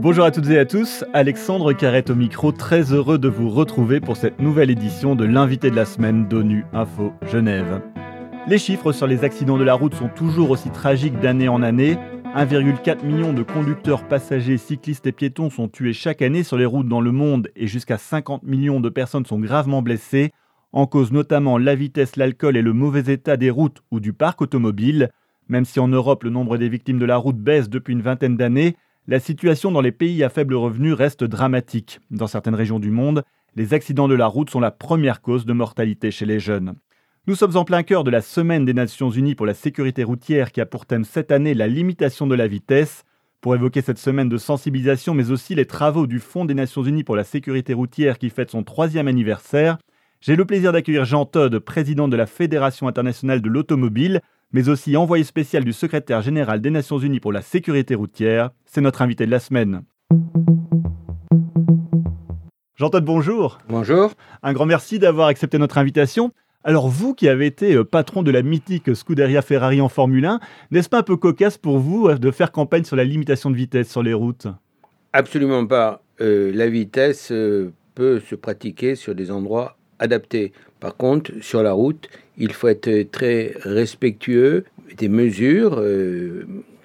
Bonjour à toutes et à tous, Alexandre Carrette au micro, très heureux de vous retrouver pour cette nouvelle édition de l'invité de la semaine d'ONU Info Genève. Les chiffres sur les accidents de la route sont toujours aussi tragiques d'année en année. 1,4 million de conducteurs, passagers, cyclistes et piétons sont tués chaque année sur les routes dans le monde et jusqu'à 50 millions de personnes sont gravement blessées, en cause notamment la vitesse, l'alcool et le mauvais état des routes ou du parc automobile. Même si en Europe le nombre des victimes de la route baisse depuis une vingtaine d'années, la situation dans les pays à faible revenu reste dramatique. Dans certaines régions du monde, les accidents de la route sont la première cause de mortalité chez les jeunes. Nous sommes en plein cœur de la semaine des Nations Unies pour la sécurité routière qui a pour thème cette année la limitation de la vitesse. Pour évoquer cette semaine de sensibilisation, mais aussi les travaux du Fonds des Nations Unies pour la sécurité routière qui fête son troisième anniversaire, j'ai le plaisir d'accueillir Jean Todd, président de la Fédération internationale de l'automobile, mais aussi envoyé spécial du secrétaire général des Nations Unies pour la sécurité routière. C'est notre invité de la semaine. Jean Todd, bonjour. Bonjour. Un grand merci d'avoir accepté notre invitation. Alors vous qui avez été euh, patron de la mythique Scuderia Ferrari en Formule 1, n'est-ce pas un peu cocasse pour vous euh, de faire campagne sur la limitation de vitesse sur les routes? Absolument pas. Euh, la vitesse peut se pratiquer sur des endroits adaptés. Par contre, sur la route, il faut être très respectueux des mesures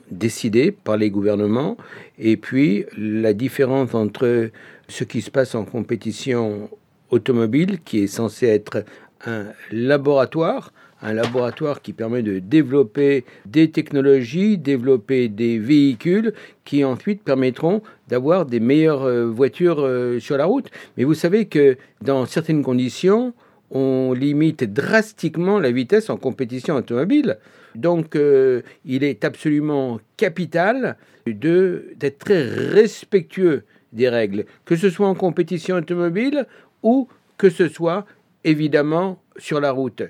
décidées par les gouvernements et puis la différence entre ce qui se passe en compétition automobile, qui est censé être un laboratoire, un laboratoire qui permet de développer des technologies, développer des véhicules qui ensuite permettront d'avoir des meilleures euh, voitures euh, sur la route. Mais vous savez que dans certaines conditions, on limite drastiquement la vitesse en compétition automobile. Donc euh, il est absolument capital d'être très respectueux des règles, que ce soit en compétition automobile ou que ce soit évidemment sur la route.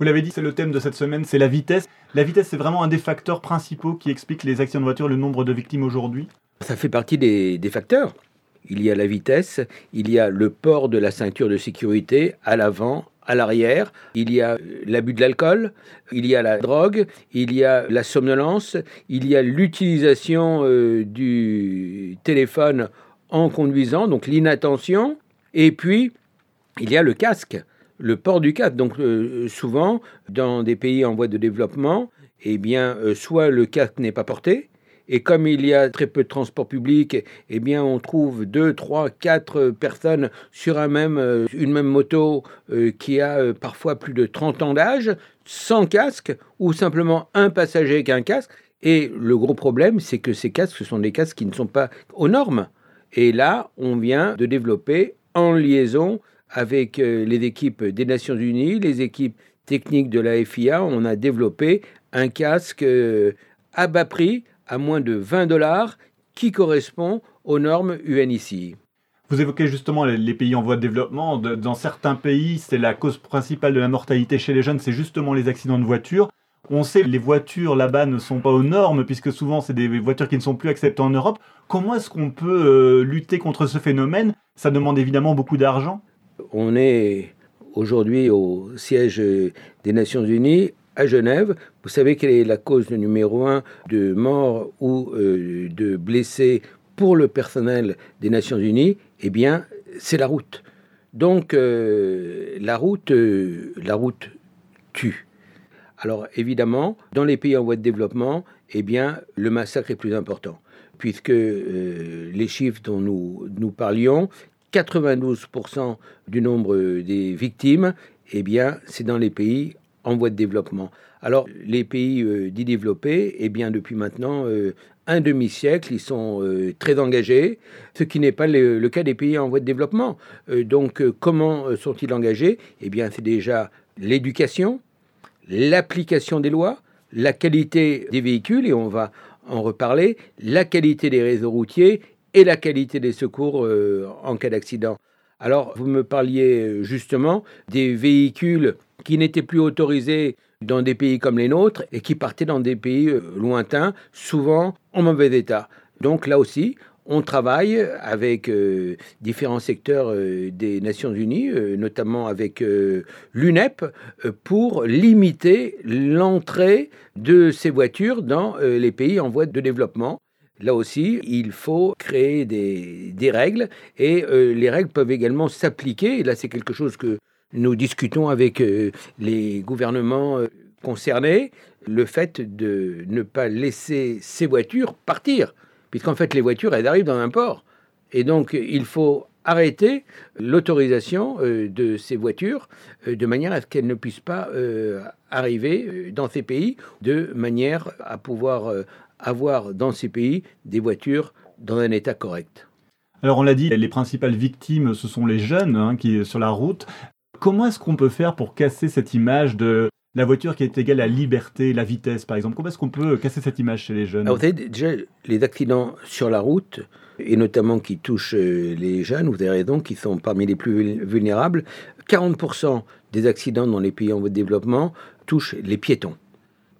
Vous l'avez dit, c'est le thème de cette semaine, c'est la vitesse. La vitesse, c'est vraiment un des facteurs principaux qui explique les accidents de voiture, le nombre de victimes aujourd'hui Ça fait partie des, facteurs. Il y a la vitesse, il y a le port de la ceinture de sécurité à l'avant, à l'arrière, il y a l'abus de l'alcool, il y a la drogue, il y a la somnolence, il y a l'utilisation euh, du téléphone en conduisant, donc l'inattention, et puis il y a le casque le port du casque. Donc euh, souvent, dans des pays en voie de développement, eh bien, euh, soit le casque n'est pas porté, et comme il y a très peu de transport public, eh bien, on trouve deux, trois, quatre personnes sur un même, euh, une même moto qui a parfois plus de 30 ans d'âge, sans casque, ou simplement un passager avec un casque. Et le gros problème, c'est que ces casques, ce sont des casques qui ne sont pas aux normes. Et là, on vient de développer en liaison avec euh, les équipes des Nations Unies, les équipes techniques de la FIA, on a développé un casque euh, à bas prix, à moins de 20 dollars, qui correspond aux normes UNICI. Vous évoquez justement les pays en voie de développement. Dans certains pays, c'est la cause principale de la mortalité chez les jeunes, c'est justement les accidents de voiture. On sait que les voitures là-bas ne sont pas aux normes, puisque souvent c'est des voitures qui ne sont plus acceptées en Europe. Comment est-ce qu'on peut euh, lutter contre ce phénomène? Ça demande évidemment beaucoup d'argent. On est aujourd'hui au siège des Nations Unies à Genève. Vous savez quelle est la cause numéro un de mort ou euh, de blessés pour le personnel des Nations Unies? Eh bien, c'est la route. Donc, euh, la route, euh, la route tue. Alors, évidemment, dans les pays en voie de développement, eh bien, le massacre est plus important puisque les chiffres dont nous parlions, 92% du nombre des victimes, eh bien, c'est dans les pays en voie de développement. Alors, les pays euh, dits développés, eh bien, depuis maintenant euh, un demi-siècle, ils sont euh, très engagés, ce qui n'est pas le, cas des pays en voie de développement. donc, comment sont-ils engagés? Eh bien, c'est déjà l'éducation, l'application des lois, la qualité des véhicules, et on va en reparler, la qualité des réseaux routiers et la qualité des secours euh, en cas d'accident. Alors, vous me parliez euh, justement des véhicules qui n'étaient plus autorisés dans des pays comme les nôtres et qui partaient dans des pays euh, lointains, souvent en mauvais état. Donc là aussi, on travaille avec différents secteurs des Nations Unies, notamment avec l'UNEP, pour limiter l'entrée de ces voitures dans les pays en voie de développement. Là aussi, il faut créer des, règles et les règles peuvent également s'appliquer. Là, c'est quelque chose que nous discutons avec les gouvernements concernés, le fait de ne pas laisser ces voitures partir puisqu'en fait les voitures, elles arrivent dans un port. Et donc il faut arrêter l'autorisation euh, de ces voitures euh, de manière à ce qu'elles ne puissent pas euh, arriver dans ces pays, de manière à pouvoir avoir dans ces pays des voitures dans un état correct. Alors on l'a dit, les principales victimes, ce sont les jeunes hein, qui sont sur la route. Comment est-ce qu'on peut faire pour casser cette image de la voiture qui est égale à la liberté, la vitesse, par exemple? Comment est-ce qu'on peut casser cette image chez les jeunes? Vous avez déjà les accidents sur la route, et notamment qui touchent euh, les jeunes, vous avez raison, qui sont parmi les plus vulnérables. 40% des accidents dans les pays en voie de développement touchent les piétons.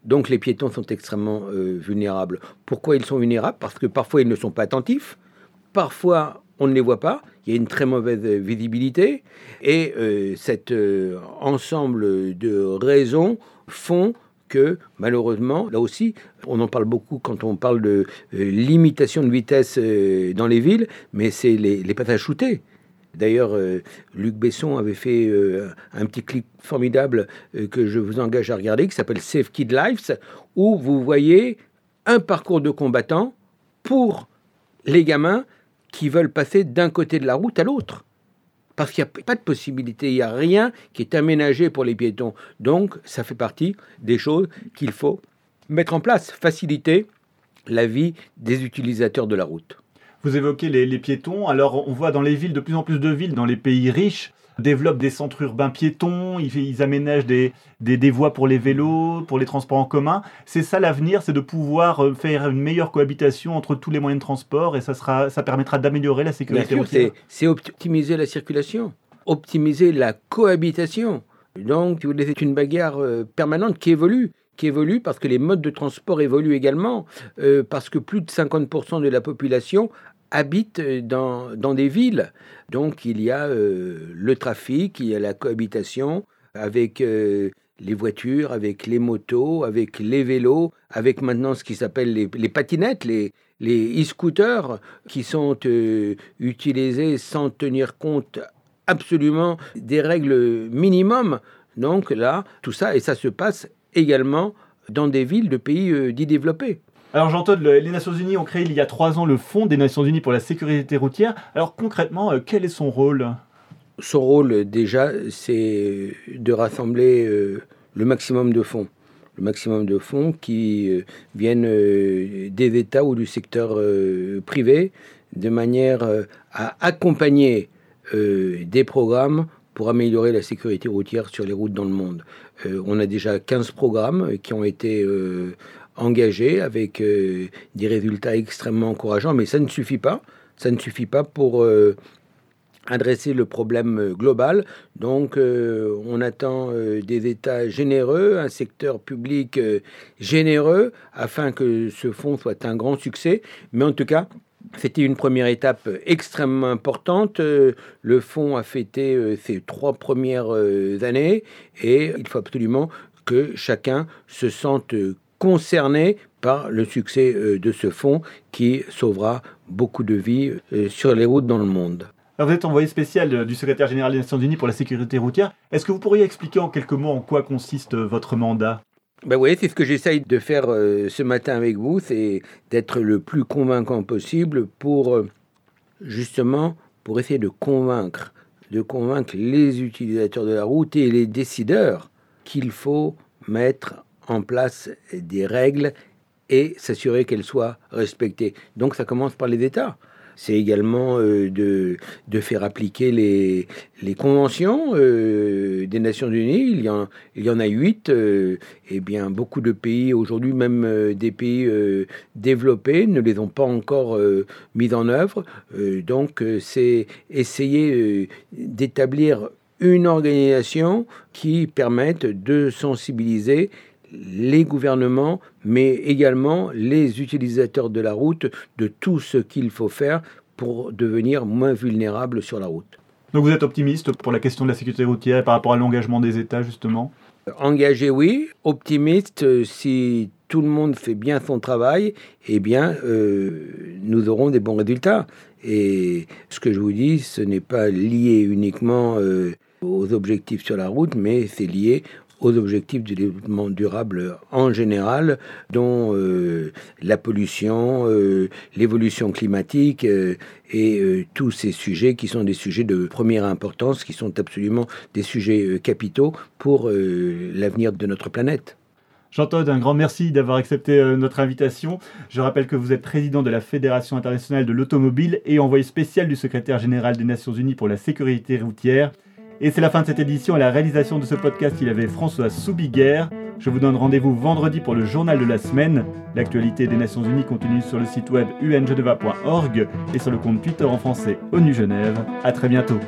Donc les piétons sont extrêmement euh, vulnérables. Pourquoi ils sont vulnérables? Parce que parfois ils ne sont pas attentifs, parfois on ne les voit pas, il y a une très mauvaise visibilité, et euh, cet euh, ensemble de raisons font que malheureusement, là aussi, on en parle beaucoup quand on parle de euh, limitation de vitesse dans les villes, mais c'est les, les, passages shootés. D'ailleurs, Luc Besson avait fait un petit clip formidable que je vous engage à regarder, qui s'appelle Save Kid Lives, où vous voyez un parcours de combattants pour les gamins qui veulent passer d'un côté de la route à l'autre. Parce qu'il n'y a pas de possibilité, il n'y a rien qui est aménagé pour les piétons. Donc, ça fait partie des choses qu'il faut mettre en place, faciliter la vie des utilisateurs de la route. Vous évoquez les, les piétons. Alors, on voit dans les villes, de plus en plus de villes, dans les pays riches, développent des centres urbains piétons, ils, aménagent des, des, voies pour les vélos, pour les transports en commun. C'est ça l'avenir, c'est de pouvoir euh, faire une meilleure cohabitation entre tous les moyens de transport et ça, sera, ça permettra d'améliorer la sécurité. C'est optimiser la circulation, optimiser la cohabitation. Donc, c'est une bagarre euh, permanente qui évolue qui évolue parce que les modes de transport évoluent également, euh, parce que plus de 50% de la population habitent dans, dans des villes. Donc il y a euh, le trafic, il y a la cohabitation avec euh, les voitures, avec les motos, avec les vélos, avec maintenant ce qui s'appelle les, les, patinettes, les, les e-scooters qui sont euh, utilisés sans tenir compte absolument des règles minimum. Donc là, tout ça, et ça se passe également dans des villes de pays dits développés. Alors Jean-Todd, les Nations Unies ont créé il y a trois ans le Fonds des Nations Unies pour la sécurité routière. Alors concrètement, euh, quel est son rôle? Son rôle déjà, c'est de rassembler euh, le maximum de fonds. Le maximum de fonds qui euh, viennent des États ou du secteur privé de manière à accompagner des programmes pour améliorer la sécurité routière sur les routes dans le monde. on a déjà 15 programmes qui ont été engagé avec euh, des résultats extrêmement encourageants, mais ça ne suffit pas. Ça ne suffit pas pour euh, adresser le problème euh, global. Donc, on attend des États généreux, un secteur public généreux, afin que ce fonds soit un grand succès. Mais en tout cas, c'était une première étape extrêmement importante. Le fonds a fêté ses trois premières années et il faut absolument que chacun se sente concernés par le succès euh, de ce fonds qui sauvera beaucoup de vies euh, sur les routes dans le monde. vous êtes envoyé spécial euh, du secrétaire général des Nations Unies pour la sécurité routière. Est-ce que vous pourriez expliquer en quelques mots en quoi consiste votre mandat? Ben oui, c'est ce que j'essaye de faire ce matin avec vous, c'est d'être le plus convaincant possible pour justement pour essayer de convaincre, de convaincre les utilisateurs de la route et les décideurs qu'il faut mettre en place des règles et s'assurer qu'elles soient respectées. Donc ça commence par les États. C'est également euh, de, de, faire appliquer les, les conventions euh, des Nations Unies. Il y en, il y en a huit. Euh, et bien, beaucoup de pays, aujourd'hui même des pays développés, ne les ont pas encore mis en œuvre. donc, c'est essayer d'établir une organisation qui permette de sensibiliser les gouvernements, mais également les utilisateurs de la route de tout ce qu'il faut faire pour devenir moins vulnérables sur la route. Donc vous êtes optimiste pour la question de la sécurité routière par rapport à l'engagement des États, justement? Engagé, oui. Optimiste, euh, si tout le monde fait bien son travail, eh bien, euh, nous aurons des bons résultats. Et ce que je vous dis, ce n'est pas lié uniquement euh, aux objectifs sur la route, mais c'est lié aux objectifs du développement durable en général, dont euh, la pollution, euh, l'évolution climatique euh, et tous ces sujets qui sont des sujets de première importance, qui sont absolument des sujets capitaux pour l'avenir de notre planète. Jean-Todd, un grand merci d'avoir accepté notre invitation. Je rappelle que vous êtes président de la Fédération internationale de l'automobile et envoyé spécial du secrétaire général des Nations Unies pour la sécurité routière. Et c'est la fin de cette édition. À la réalisation de ce podcast, il avait François Soubiguerre. Je vous donne rendez-vous vendredi pour le journal de la semaine. L'actualité des Nations Unies continue sur le site web ungeneva.org et sur le compte Twitter en français ONU Genève. À très bientôt.